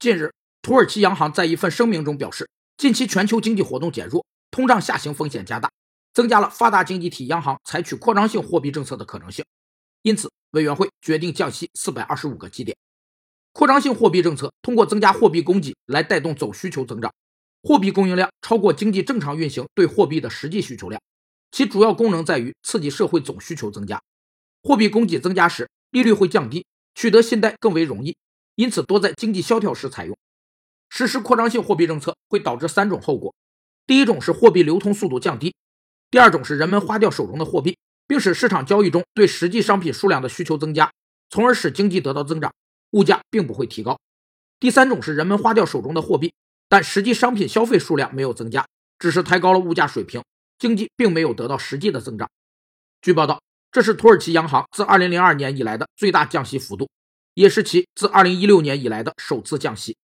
近日，土耳其央行在一份声明中表示，近期全球经济活动减弱，通胀下行风险加大，增加了发达经济体央行采取扩张性货币政策的可能性。因此，委员会决定降息四百二十五个基点。扩张性货币政策通过增加货币供给来带动总需求增长，货币供应量超过经济正常运行对货币的实际需求量，其主要功能在于刺激社会总需求增加。货币供给增加时，利率会降低，取得信贷更为容易，因此多在经济萧条时采用。实施扩张性货币政策会导致三种后果：第一种是货币流通速度降低；第二种是人们花掉手中的货币，并使市场交易中对实际商品数量的需求增加，从而使经济得到增长。物价并不会提高。第三种是人们花掉手中的货币，但实际商品消费数量没有增加，只是抬高了物价水平，经济并没有得到实际的增长。据报道，这是土耳其央行自2002年以来的最大降息幅度，也是其自2016年以来的首次降息。